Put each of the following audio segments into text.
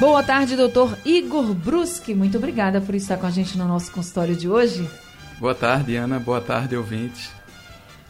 Boa tarde, doutor Igor Bruschi. Muito obrigada por estar com a gente no nosso consultório de hoje. Boa tarde, Ana. Boa tarde, ouvintes.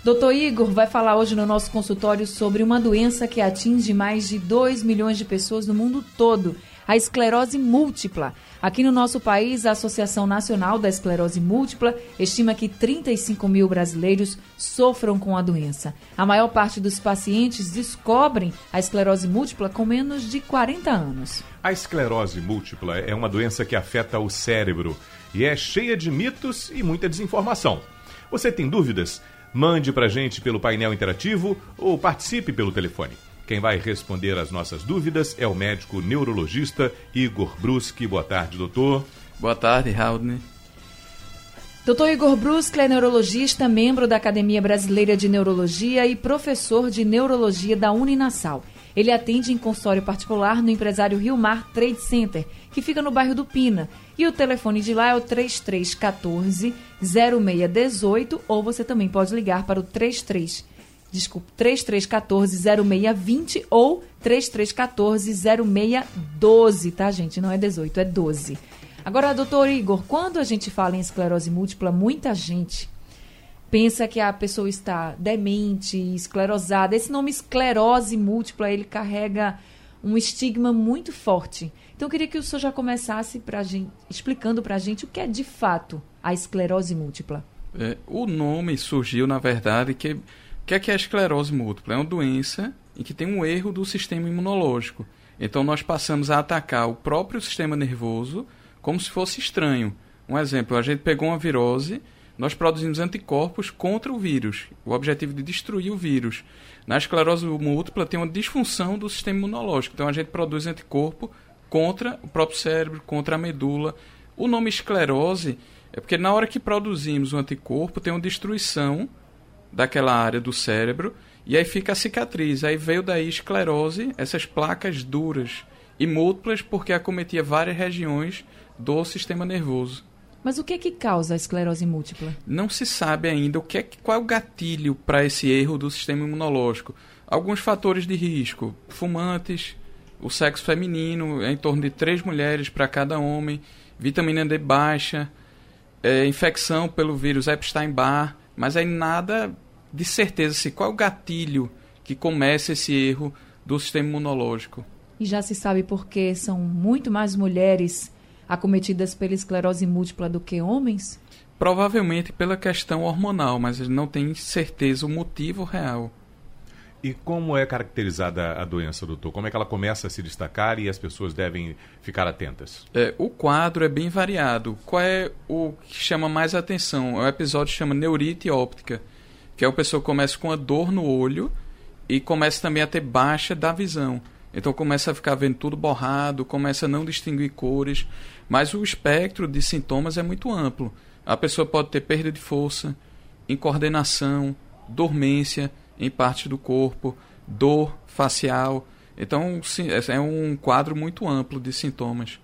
Doutor Igor vai falar hoje no nosso consultório sobre uma doença que atinge mais de 2 milhões de pessoas no mundo todo, a esclerose múltipla. Aqui no nosso país, a Associação Nacional da Esclerose Múltipla estima que 35 mil brasileiros sofram com a doença. A maior parte dos pacientes descobrem a esclerose múltipla com menos de 40 anos. A esclerose múltipla é uma doença que afeta o cérebro e é cheia de mitos e muita desinformação. Você tem dúvidas? Mande para gente pelo painel interativo ou participe pelo telefone. Quem vai responder as nossas dúvidas é o médico neurologista Igor Bruschi. Boa tarde, doutor. Boa tarde, Raudney. Dr. Igor Bruschi é neurologista, membro da Academia Brasileira de Neurologia e professor de neurologia da Uninasal. Ele atende em consultório particular no empresário Rio Mar Trade Center, que fica no bairro do Pina. E o telefone de lá é o 3314 0618 ou você também pode ligar para o 33 desculpa, 3314 0620 ou 3314 0612, tá, gente? Não é 18, é 12. Agora, doutor Igor, quando a gente fala em esclerose múltipla, muita gente pensa que a pessoa está demente, esclerosada. Esse nome esclerose múltipla, ele carrega um estigma muito forte. Então eu queria que o senhor já começasse pra gente, explicando para a gente o que é de fato a esclerose múltipla. É, o nome surgiu, na verdade, que que é, que é a esclerose múltipla? É uma doença em que tem um erro do sistema imunológico. Então nós passamos a atacar o próprio sistema nervoso como se fosse estranho. Um exemplo, a gente pegou uma virose nós produzimos anticorpos contra o vírus, o objetivo de destruir o vírus. Na esclerose múltipla tem uma disfunção do sistema imunológico, então a gente produz anticorpo contra o próprio cérebro, contra a medula. O nome esclerose é porque na hora que produzimos o anticorpo tem uma destruição daquela área do cérebro e aí fica a cicatriz. Aí veio daí esclerose, essas placas duras e múltiplas porque acometia várias regiões do sistema nervoso. Mas o que é que causa a esclerose múltipla? Não se sabe ainda o que é, qual é o gatilho para esse erro do sistema imunológico. Alguns fatores de risco: fumantes, o sexo feminino, é em torno de três mulheres para cada homem, vitamina D baixa, é, infecção pelo vírus Epstein-Barr, mas aí nada de certeza se qual é o gatilho que começa esse erro do sistema imunológico. E já se sabe porque são muito mais mulheres acometidas pela esclerose múltipla do que homens? Provavelmente pela questão hormonal, mas não tem certeza o motivo real. E como é caracterizada a doença, doutor? Como é que ela começa a se destacar e as pessoas devem ficar atentas? É, o quadro é bem variado. Qual é o que chama mais atenção? O episódio chama neurite óptica, que é a pessoa começa com a dor no olho e começa também a ter baixa da visão. Então começa a ficar vendo tudo borrado, começa a não distinguir cores, mas o espectro de sintomas é muito amplo. A pessoa pode ter perda de força, incoordenação, dormência em parte do corpo, dor facial. Então é um quadro muito amplo de sintomas.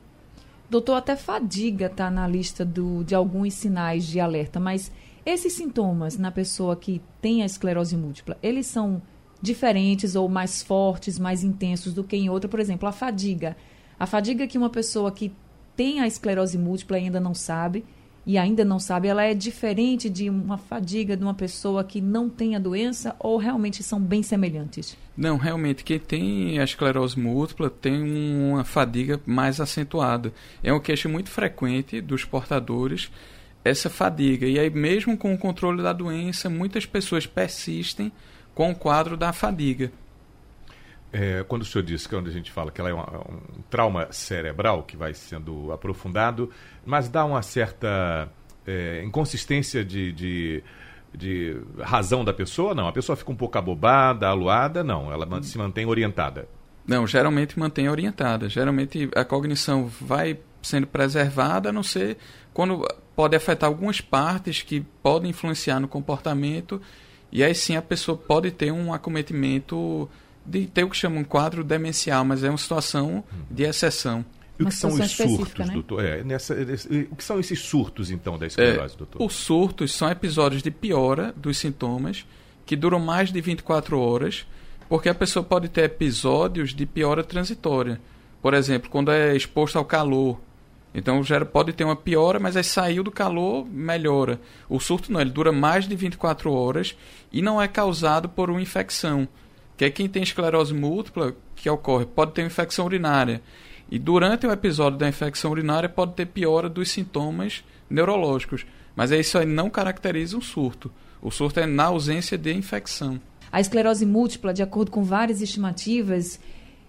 Doutor, até fadiga está na lista do, de alguns sinais de alerta, mas esses sintomas na pessoa que tem a esclerose múltipla, eles são diferentes ou mais fortes, mais intensos do que em outra. Por exemplo, a fadiga. A fadiga que uma pessoa que tem a esclerose múltipla ainda não sabe, e ainda não sabe, ela é diferente de uma fadiga de uma pessoa que não tem a doença ou realmente são bem semelhantes? Não, realmente, quem tem a esclerose múltipla tem uma fadiga mais acentuada. É uma queixa muito frequente dos portadores, essa fadiga. E aí, mesmo com o controle da doença, muitas pessoas persistem com o quadro da fadiga. É, quando o senhor disse que quando a gente fala que ela é uma, um trauma cerebral que vai sendo aprofundado, mas dá uma certa é, inconsistência de, de, de, razão da pessoa? Não, a pessoa fica um pouco abobada, aluada? Não, ela se mantém orientada. Não, geralmente mantém orientada. Geralmente a cognição vai sendo preservada, a não ser quando pode afetar algumas partes que podem influenciar no comportamento, e aí sim a pessoa pode ter um acometimento de ter o que chama um quadro demencial, mas é uma situação de exceção. E o que são os surtos, né? doutor? É, nessa, o que são esses surtos, então, da esclerose, é, doutor? Os surtos são episódios de piora dos sintomas que duram mais de 24 horas, porque a pessoa pode ter episódios de piora transitória. Por exemplo, quando é exposto ao calor. Então já pode ter uma piora, mas aí saiu do calor, melhora. O surto não, ele dura mais de 24 horas e não é causado por uma infecção. Que é quem tem esclerose múltipla que ocorre, pode ter infecção urinária. E durante o episódio da infecção urinária pode ter piora dos sintomas neurológicos. Mas isso aí não caracteriza um surto. O surto é na ausência de infecção. A esclerose múltipla, de acordo com várias estimativas,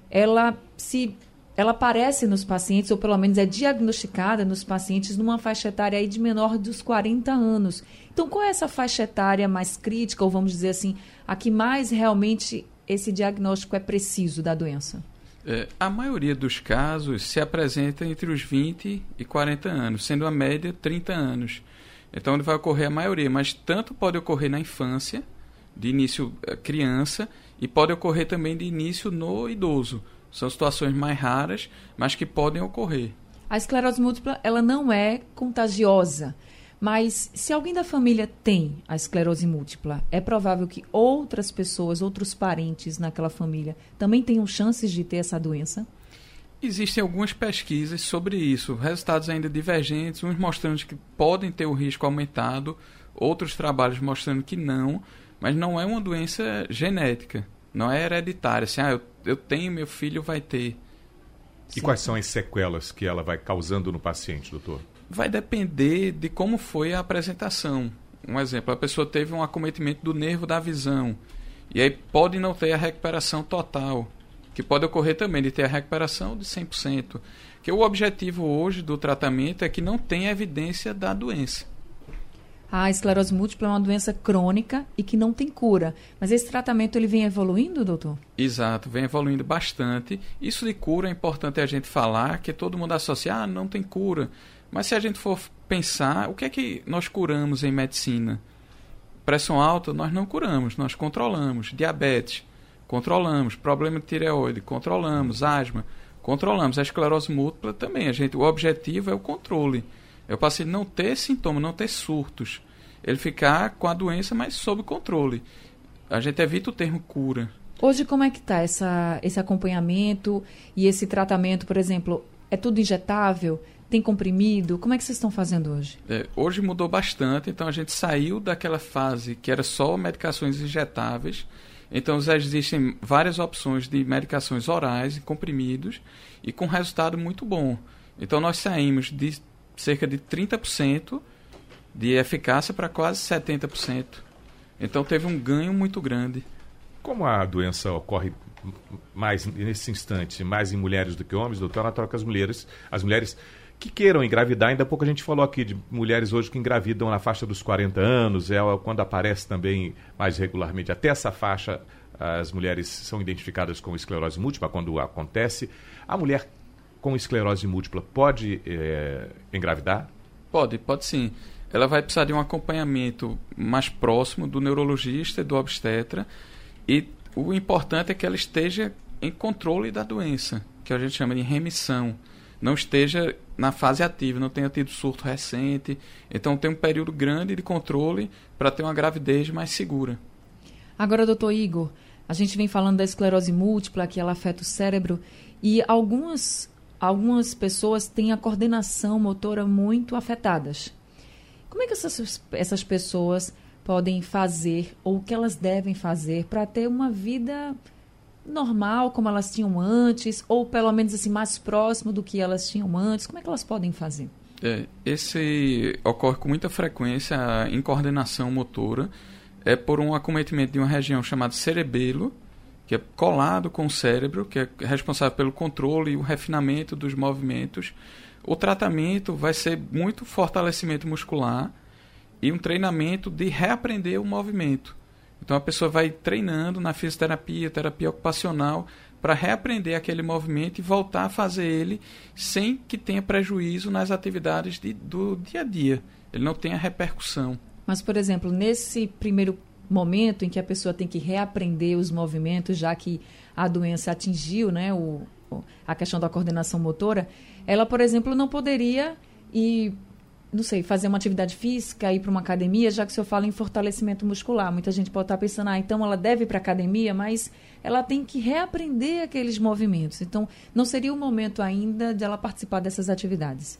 ela se ela aparece nos pacientes, ou pelo menos é diagnosticada nos pacientes, numa faixa etária aí de menor dos 40 anos. Então, qual é essa faixa etária mais crítica, ou vamos dizer assim, a que mais realmente esse diagnóstico é preciso da doença? É, a maioria dos casos se apresenta entre os 20 e 40 anos, sendo a média 30 anos. Então, ele vai ocorrer a maioria, mas tanto pode ocorrer na infância, de início eh, criança, e pode ocorrer também de início no idoso. São situações mais raras, mas que podem ocorrer. A esclerose múltipla, ela não é contagiosa. Mas se alguém da família tem a esclerose múltipla, é provável que outras pessoas, outros parentes naquela família também tenham chances de ter essa doença? Existem algumas pesquisas sobre isso, resultados ainda divergentes, uns mostrando que podem ter o risco aumentado, outros trabalhos mostrando que não, mas não é uma doença genética, não é hereditária. Assim, ah, eu, eu tenho, meu filho vai ter. E quais são as sequelas que ela vai causando no paciente, doutor? Vai depender de como foi a apresentação. Um exemplo, a pessoa teve um acometimento do nervo da visão, e aí pode não ter a recuperação total que pode ocorrer também de ter a recuperação de 100%. Que o objetivo hoje do tratamento é que não tenha evidência da doença. A esclerose múltipla é uma doença crônica e que não tem cura. Mas esse tratamento ele vem evoluindo, doutor? Exato, vem evoluindo bastante. Isso de cura é importante a gente falar, que todo mundo associa, ah, não tem cura. Mas se a gente for pensar, o que é que nós curamos em medicina? Pressão alta nós não curamos, nós controlamos. Diabetes, controlamos. Problema de tireoide, controlamos. Asma, controlamos. A esclerose múltipla também. A gente, o objetivo é o controle. É o paciente não ter sintoma, não ter surtos. Ele ficar com a doença, mas sob controle. A gente evita o termo cura. Hoje, como é que está esse acompanhamento e esse tratamento, por exemplo, é tudo injetável? Tem comprimido? Como é que vocês estão fazendo hoje? É, hoje mudou bastante, então a gente saiu daquela fase que era só medicações injetáveis então já existem várias opções de medicações orais e comprimidos e com resultado muito bom. Então nós saímos de cerca de 30% de eficácia para quase 70%. Então teve um ganho muito grande. Como a doença ocorre mais nesse instante, mais em mulheres do que homens, doutor, ela troca as mulheres, as mulheres que queiram engravidar. Ainda há pouco a gente falou aqui de mulheres hoje que engravidam na faixa dos 40 anos, é quando aparece também mais regularmente. Até essa faixa, as mulheres são identificadas com esclerose múltipla quando acontece. A mulher com esclerose múltipla pode é, engravidar? Pode, pode sim. Ela vai precisar de um acompanhamento mais próximo do neurologista e do obstetra. E o importante é que ela esteja em controle da doença, que a gente chama de remissão não esteja na fase ativa, não tenha tido surto recente. Então tem um período grande de controle para ter uma gravidez mais segura. Agora, doutor Igor, a gente vem falando da esclerose múltipla, que ela afeta o cérebro, e algumas, algumas pessoas têm a coordenação motora muito afetadas. Como é que essas, essas pessoas podem fazer, ou o que elas devem fazer, para ter uma vida normal como elas tinham antes, ou pelo menos assim mais próximo do que elas tinham antes? Como é que elas podem fazer? É, esse ocorre com muita frequência em coordenação motora, é por um acometimento de uma região chamada cerebelo, que é colado com o cérebro, que é responsável pelo controle e o refinamento dos movimentos. O tratamento vai ser muito fortalecimento muscular e um treinamento de reaprender o movimento. Então a pessoa vai treinando na fisioterapia, terapia ocupacional, para reaprender aquele movimento e voltar a fazer ele sem que tenha prejuízo nas atividades de, do dia a dia. Ele não tenha repercussão. Mas, por exemplo, nesse primeiro momento em que a pessoa tem que reaprender os movimentos, já que a doença atingiu né, o, a questão da coordenação motora, ela, por exemplo, não poderia ir não sei, fazer uma atividade física, ir para uma academia, já que o senhor fala em fortalecimento muscular. Muita gente pode estar pensando, ah, então ela deve ir para a academia, mas ela tem que reaprender aqueles movimentos. Então, não seria o momento ainda de ela participar dessas atividades.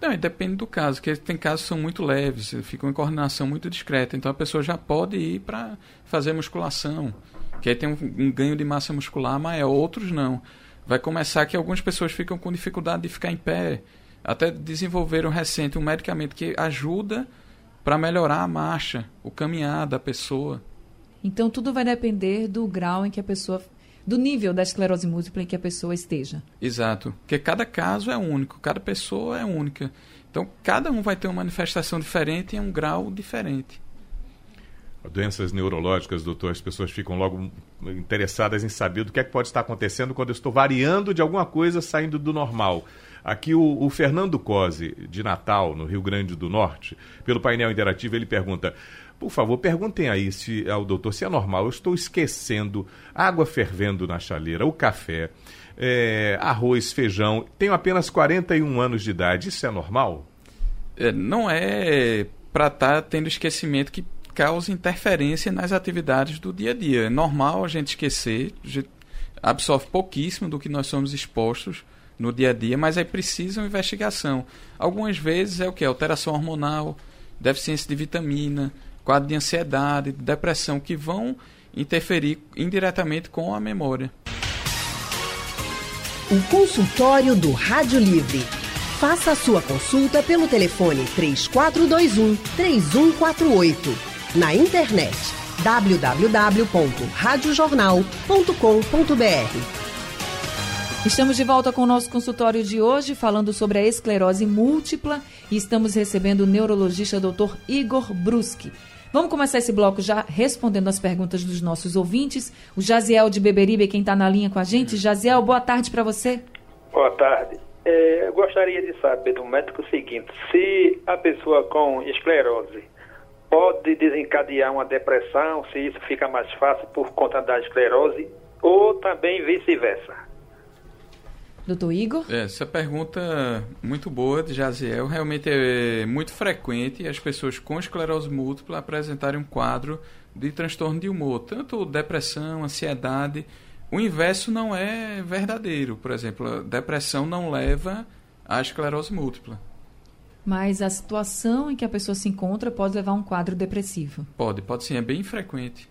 Não, depende do caso, porque tem casos que são muito leves, ficam em coordenação muito discreta. Então a pessoa já pode ir para fazer musculação, que aí tem um, um ganho de massa muscular maior, outros não. Vai começar que algumas pessoas ficam com dificuldade de ficar em pé, até desenvolveram recente um medicamento que ajuda para melhorar a marcha, o caminhar da pessoa. Então tudo vai depender do grau em que a pessoa do nível da esclerose múltipla em que a pessoa esteja. Exato, porque cada caso é único, cada pessoa é única. Então cada um vai ter uma manifestação diferente em um grau diferente. Doenças neurológicas, doutor, as pessoas ficam logo interessadas em saber do que é que pode estar acontecendo quando eu estou variando de alguma coisa saindo do normal. Aqui o, o, Fernando Cosi, de Natal, no Rio Grande do Norte, pelo painel interativo, ele pergunta: por favor, perguntem aí se ao doutor se é normal. Eu estou esquecendo água fervendo na chaleira, o café, é, arroz, feijão. Tenho apenas 41 anos de idade. Isso é normal? É, não é para estar tá tendo esquecimento que causa interferência nas atividades do dia a dia. É normal a gente esquecer, a gente absorve pouquíssimo do que nós somos expostos no dia a dia, mas aí precisa uma investigação. Algumas vezes é o que? Alteração hormonal, deficiência de vitamina, quadro de ansiedade, de depressão, que vão interferir indiretamente com a memória. O consultório do Rádio Livre. Faça a sua consulta pelo telefone 3421 3148. Na internet www.radiojornal.com.br Estamos de volta com o nosso consultório de hoje, falando sobre a esclerose múltipla e estamos recebendo o neurologista Dr. Igor Bruski. Vamos começar esse bloco já respondendo as perguntas dos nossos ouvintes. O Jaziel de Beberibe, quem está na linha com a gente. Jaziel, boa tarde para você. Boa tarde. É, eu gostaria de saber do médico o seguinte: se a pessoa com esclerose pode desencadear uma depressão, se isso fica mais fácil por conta da esclerose, ou também vice-versa. Doutor Igor? É, essa pergunta muito boa de Jaziel. Realmente é muito frequente as pessoas com esclerose múltipla apresentarem um quadro de transtorno de humor, tanto depressão, ansiedade. O inverso não é verdadeiro. Por exemplo, a depressão não leva à esclerose múltipla. Mas a situação em que a pessoa se encontra pode levar a um quadro depressivo? Pode, pode sim, é bem frequente.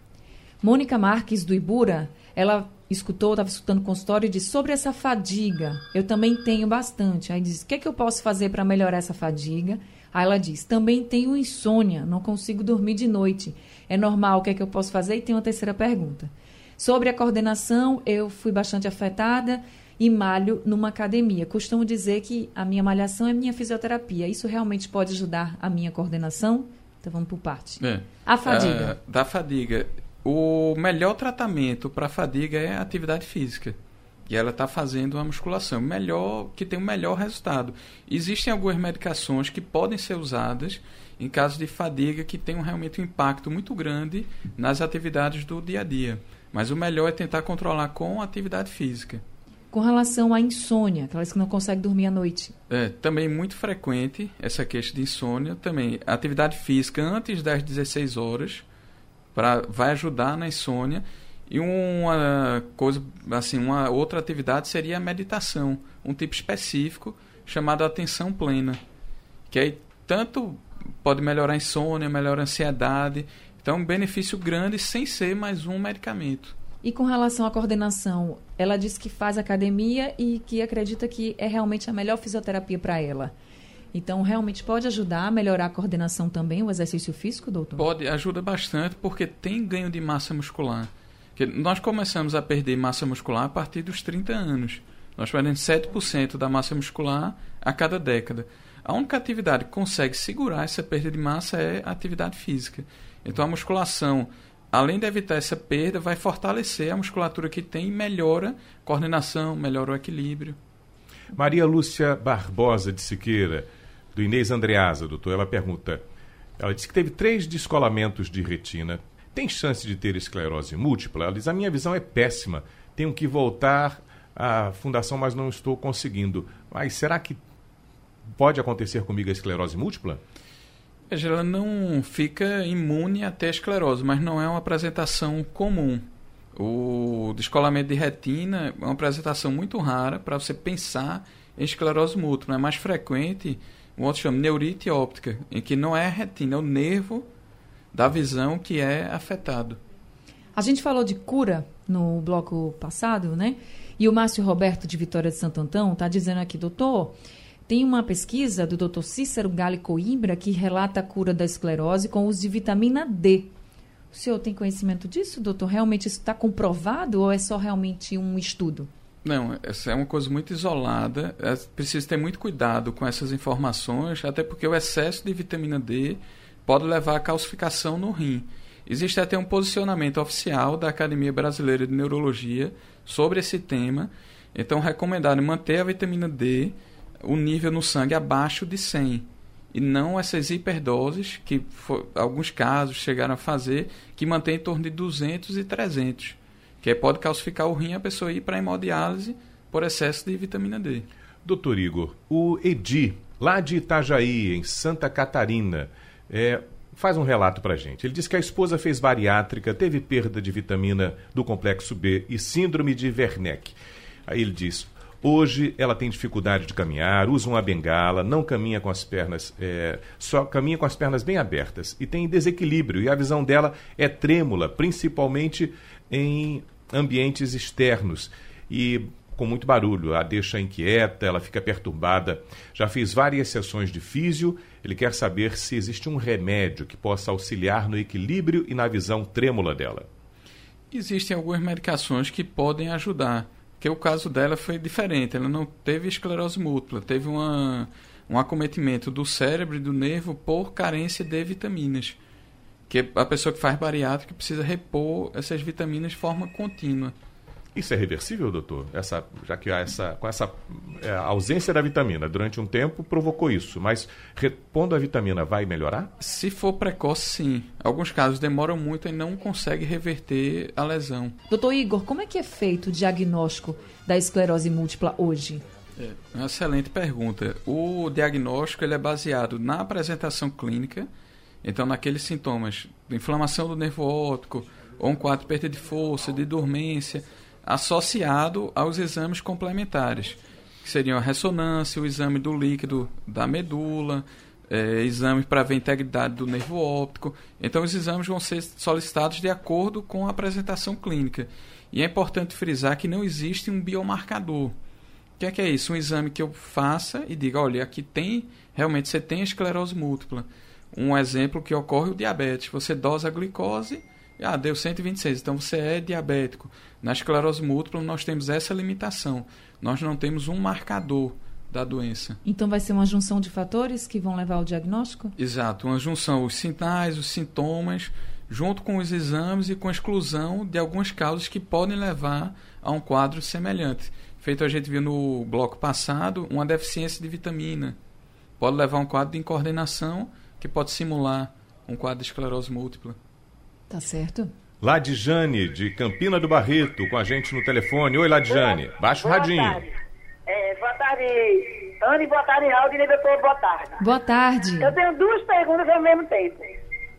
Mônica Marques, do Ibura, ela escutou, estava escutando o consultório e disse sobre essa fadiga. Eu também tenho bastante. Aí diz: o que, é que eu posso fazer para melhorar essa fadiga? Aí ela diz: também tenho insônia, não consigo dormir de noite. É normal, o que é que eu posso fazer? E tem uma terceira pergunta. Sobre a coordenação, eu fui bastante afetada e malho numa academia. Costumo dizer que a minha malhação é minha fisioterapia. Isso realmente pode ajudar a minha coordenação? Então vamos por parte. É. A fadiga. Uh, da fadiga o melhor tratamento para fadiga é a atividade física. E ela está fazendo uma musculação melhor, que tem o um melhor resultado. Existem algumas medicações que podem ser usadas em caso de fadiga que tem realmente um impacto muito grande nas atividades do dia a dia. Mas o melhor é tentar controlar com atividade física. Com relação à insônia, aquelas que não conseguem dormir à noite. É, também muito frequente essa queixa de insônia. Também atividade física antes das 16 horas para vai ajudar na insônia. E uma coisa, assim, uma outra atividade seria a meditação, um tipo específico chamado atenção plena, que aí tanto pode melhorar a insônia, melhorar a ansiedade. Então, um benefício grande sem ser mais um medicamento. E com relação à coordenação, ela disse que faz academia e que acredita que é realmente a melhor fisioterapia para ela. Então, realmente pode ajudar a melhorar a coordenação também, o exercício físico, doutor? Pode, ajuda bastante, porque tem ganho de massa muscular. Que nós começamos a perder massa muscular a partir dos 30 anos. Nós perdemos 7% da massa muscular a cada década. A única atividade que consegue segurar essa perda de massa é a atividade física. Então, a musculação além de evitar essa perda, vai fortalecer a musculatura que tem e melhora a coordenação, melhora o equilíbrio. Maria Lúcia Barbosa de Siqueira, do Inês Andreasa, doutor, ela pergunta. Ela disse que teve três descolamentos de retina. Tem chance de ter esclerose múltipla? Ela diz: a minha visão é péssima. Tenho que voltar à fundação, mas não estou conseguindo. Mas será que pode acontecer comigo a esclerose múltipla? Ela não fica imune até a esclerose, mas não é uma apresentação comum. O descolamento de retina é uma apresentação muito rara para você pensar em esclerose múltipla. É mais frequente o outro chama neurite óptica, em que não é a retina, é o nervo da visão que é afetado. A gente falou de cura no bloco passado, né? E o Márcio Roberto de Vitória de Santo Antão está dizendo aqui, doutor, tem uma pesquisa do doutor Cícero Gale Coimbra que relata a cura da esclerose com uso de vitamina D. O senhor tem conhecimento disso, doutor? Realmente isso está comprovado ou é só realmente um estudo? Não, essa é uma coisa muito isolada. É preciso ter muito cuidado com essas informações, até porque o excesso de vitamina D pode levar à calcificação no rim. Existe até um posicionamento oficial da Academia Brasileira de Neurologia sobre esse tema. Então, recomendado manter a vitamina D, o nível no sangue abaixo de 100. E não essas hiperdoses, que for, alguns casos chegaram a fazer, que mantém em torno de 200 e 300 que pode calcificar o rim a pessoa ir para hemodiálise por excesso de vitamina D. Doutor Igor, o Edi, lá de Itajaí, em Santa Catarina, é, faz um relato para gente. Ele diz que a esposa fez bariátrica, teve perda de vitamina do complexo B e síndrome de Werneck. Aí ele diz: Hoje ela tem dificuldade de caminhar, usa uma bengala, não caminha com as pernas, é, só caminha com as pernas bem abertas e tem desequilíbrio. E a visão dela é trêmula, principalmente em ambientes externos e com muito barulho, a deixa inquieta, ela fica perturbada. Já fiz várias sessões de físio, ele quer saber se existe um remédio que possa auxiliar no equilíbrio e na visão trêmula dela. Existem algumas medicações que podem ajudar, que o caso dela foi diferente, ela não teve esclerose múltipla, teve uma, um acometimento do cérebro e do nervo por carência de vitaminas que a pessoa que faz bariátrica precisa repor essas vitaminas de forma contínua. Isso é reversível, doutor? Essa, já que há essa, com essa é, ausência da vitamina durante um tempo provocou isso, mas repondo a vitamina vai melhorar? Se for precoce, sim. Alguns casos demoram muito e não consegue reverter a lesão. Doutor Igor, como é que é feito o diagnóstico da esclerose múltipla hoje? É uma excelente pergunta. O diagnóstico ele é baseado na apresentação clínica então, naqueles sintomas inflamação do nervo óptico, ou um quadro de perda de força, de dormência, associado aos exames complementares, que seriam a ressonância, o exame do líquido da medula, é, exame para ver a integridade do nervo óptico. Então, os exames vão ser solicitados de acordo com a apresentação clínica. E é importante frisar que não existe um biomarcador. O que é, que é isso? Um exame que eu faça e diga, olha, aqui tem, realmente você tem esclerose múltipla um exemplo que ocorre o diabetes. Você dosa a glicose, ah, deu 126, então você é diabético. Na esclerose múltipla nós temos essa limitação. Nós não temos um marcador da doença. Então vai ser uma junção de fatores que vão levar ao diagnóstico? Exato, uma junção, os sinais, os sintomas, junto com os exames e com a exclusão de algumas causas que podem levar a um quadro semelhante. Feito a gente viu no bloco passado, uma deficiência de vitamina. Pode levar a um quadro de incoordenação que pode simular um quadro de esclerose múltipla. Tá certo. Ladjane, de Campina do Barreto, com a gente no telefone. Oi, Ladjane. Baixa o radinho. Tarde. É, boa tarde, Anne, boa tarde, Raul, e doutor, boa tarde. Boa tarde. Eu tenho duas perguntas ao mesmo tempo.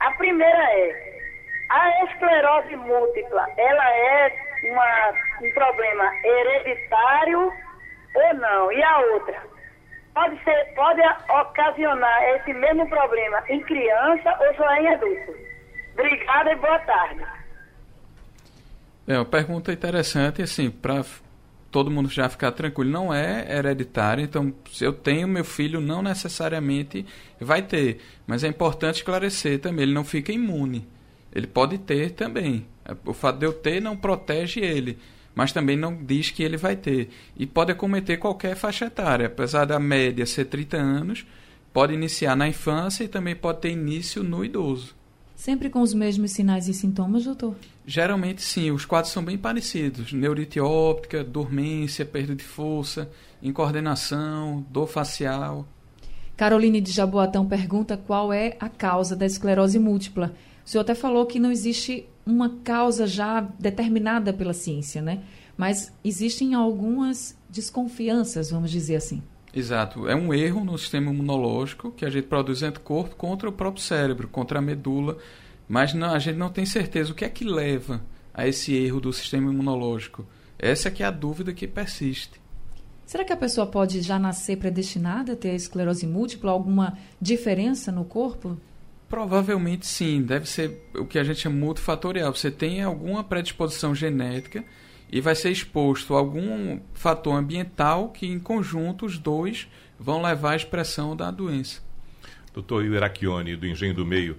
A primeira é, a esclerose múltipla, ela é uma, um problema hereditário ou não? E a outra, pode, ser, pode ocasionar esse mesmo problema em criança ou só em adulto? Obrigada e boa tarde. É uma pergunta interessante, assim, para todo mundo já ficar tranquilo, não é hereditário, então se eu tenho meu filho, não necessariamente vai ter, mas é importante esclarecer também, ele não fica imune, ele pode ter também, o fato de eu ter não protege ele, mas também não diz que ele vai ter. E pode acometer qualquer faixa etária, apesar da média ser 30 anos, pode iniciar na infância e também pode ter início no idoso. Sempre com os mesmos sinais e sintomas, doutor? Geralmente sim, os quadros são bem parecidos. Neurite óptica, dormência, perda de força, incoordenação, dor facial. Caroline de Jaboatão pergunta qual é a causa da esclerose múltipla. O senhor até falou que não existe uma causa já determinada pela ciência, né? Mas existem algumas desconfianças, vamos dizer assim. Exato. É um erro no sistema imunológico que a gente produz anticorpo contra o próprio cérebro, contra a medula, mas não, a gente não tem certeza o que é que leva a esse erro do sistema imunológico. Essa é que é a dúvida que persiste. Será que a pessoa pode já nascer predestinada a ter a esclerose múltipla? Alguma diferença no corpo? Provavelmente sim. Deve ser o que a gente chama multifatorial. Você tem alguma predisposição genética e vai ser exposto a algum fator ambiental que, em conjunto, os dois vão levar à expressão da doença. Doutor Irachione, do Engenho do Meio,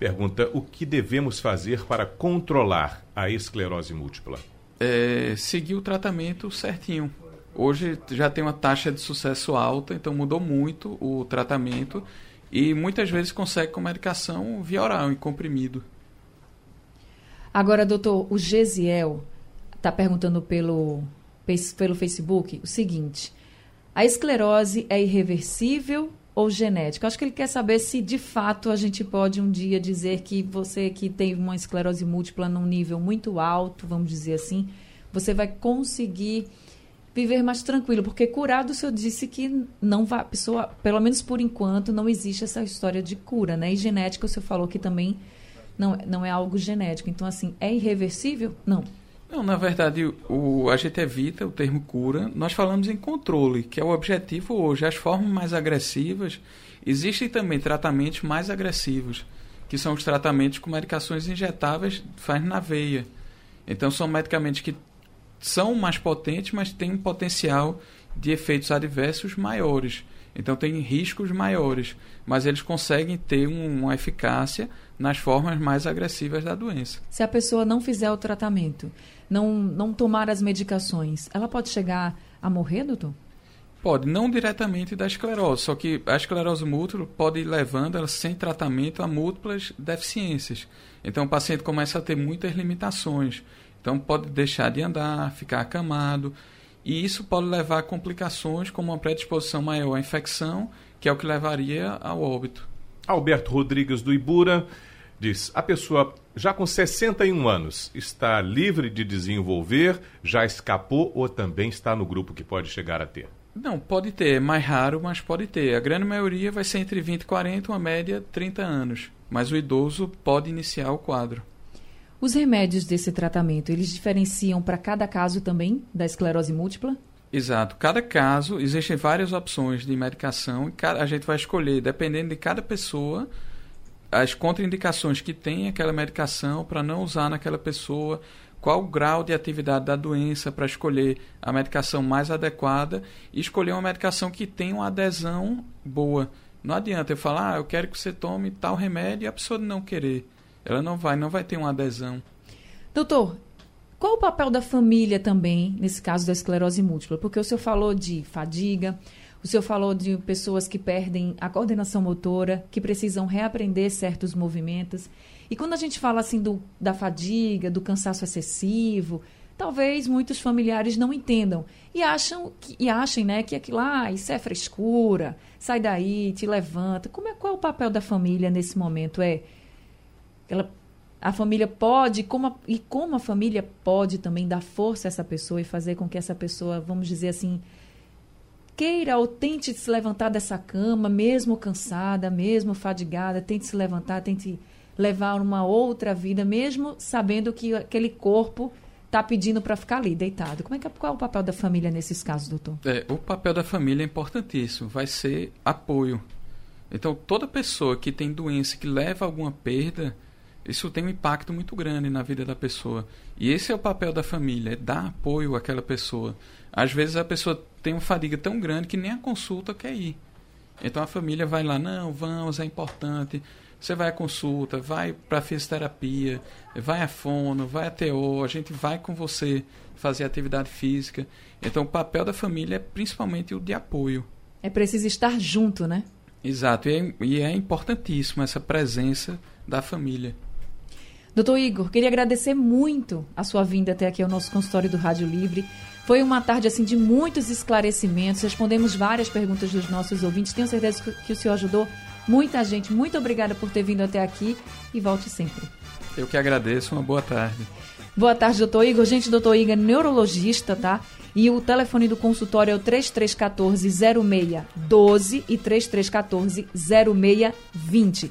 pergunta o que devemos fazer para controlar a esclerose múltipla? É, seguir o tratamento certinho. Hoje já tem uma taxa de sucesso alta, então mudou muito o tratamento e muitas vezes consegue com medicação via oral, em comprimido. Agora, doutor, o Gesiel está perguntando pelo, pelo Facebook o seguinte: a esclerose é irreversível ou genética? Acho que ele quer saber se de fato a gente pode um dia dizer que você que tem uma esclerose múltipla num nível muito alto, vamos dizer assim, você vai conseguir viver mais tranquilo, porque curado o senhor disse que não vai, pessoa, pelo menos por enquanto, não existe essa história de cura, né? E genética o senhor falou que também não, não é algo genético. Então, assim, é irreversível? Não. Não, na verdade, o, a gente evita o termo cura. Nós falamos em controle, que é o objetivo hoje. As formas mais agressivas, existem também tratamentos mais agressivos, que são os tratamentos com medicações injetáveis, faz na veia. Então, são medicamentos que são mais potentes, mas têm um potencial de efeitos adversos maiores. Então, tem riscos maiores, mas eles conseguem ter um, uma eficácia nas formas mais agressivas da doença. Se a pessoa não fizer o tratamento, não, não tomar as medicações, ela pode chegar a morrer, doutor? Pode, não diretamente da esclerose, só que a esclerose múltipla pode ir levando, ela, sem tratamento, a múltiplas deficiências. Então o paciente começa a ter muitas limitações. Então pode deixar de andar, ficar acamado, e isso pode levar a complicações como uma predisposição maior à infecção, que é o que levaria ao óbito. Alberto Rodrigues do Ibura Diz: a pessoa já com 61 anos está livre de desenvolver, já escapou ou também está no grupo que pode chegar a ter? Não, pode ter, é mais raro, mas pode ter. A grande maioria vai ser entre 20 e 40, uma média 30 anos. Mas o idoso pode iniciar o quadro. Os remédios desse tratamento, eles diferenciam para cada caso também da esclerose múltipla? Exato. Cada caso, existem várias opções de medicação e a gente vai escolher, dependendo de cada pessoa, as contraindicações que tem aquela medicação para não usar naquela pessoa, qual o grau de atividade da doença para escolher a medicação mais adequada e escolher uma medicação que tenha uma adesão boa. Não adianta eu falar, ah, eu quero que você tome tal remédio e a pessoa não querer. Ela não vai, não vai ter uma adesão. Doutor, qual o papel da família também nesse caso da esclerose múltipla? Porque o senhor falou de fadiga, o senhor falou de pessoas que perdem a coordenação motora, que precisam reaprender certos movimentos. E quando a gente fala assim do, da fadiga, do cansaço excessivo, talvez muitos familiares não entendam e acham que, e achem, né, que aquilo lá, ah, isso é frescura, sai daí, te levanta. Como é qual é o papel da família nesse momento? É ela a família pode como a, e como a família pode também dar força a essa pessoa e fazer com que essa pessoa, vamos dizer assim, queira ou tente se levantar dessa cama, mesmo cansada, mesmo fadigada, tente se levantar, tente levar uma outra vida, mesmo sabendo que aquele corpo está pedindo para ficar ali, deitado. Como é que, qual é o papel da família nesses casos, doutor? É, o papel da família é importantíssimo, vai ser apoio. Então, toda pessoa que tem doença, que leva alguma perda, isso tem um impacto muito grande na vida da pessoa. E esse é o papel da família, é dar apoio àquela pessoa. Às vezes a pessoa tem uma fadiga tão grande que nem a consulta quer ir. Então a família vai lá, não, vamos, é importante. Você vai à consulta, vai para a fisioterapia, vai a fono, vai a TO, a gente vai com você fazer atividade física. Então o papel da família é principalmente o de apoio. É preciso estar junto, né? Exato, e é, e é importantíssimo essa presença da família. Doutor Igor, queria agradecer muito a sua vinda até aqui ao nosso consultório do Rádio Livre. Foi uma tarde assim de muitos esclarecimentos, respondemos várias perguntas dos nossos ouvintes. Tenho certeza que o senhor ajudou muita gente. Muito obrigada por ter vindo até aqui e volte sempre. Eu que agradeço, uma boa tarde. Boa tarde, doutor Igor. Gente, doutor Igor é neurologista, tá? E o telefone do consultório é o 3314-0612 e 3314-0620.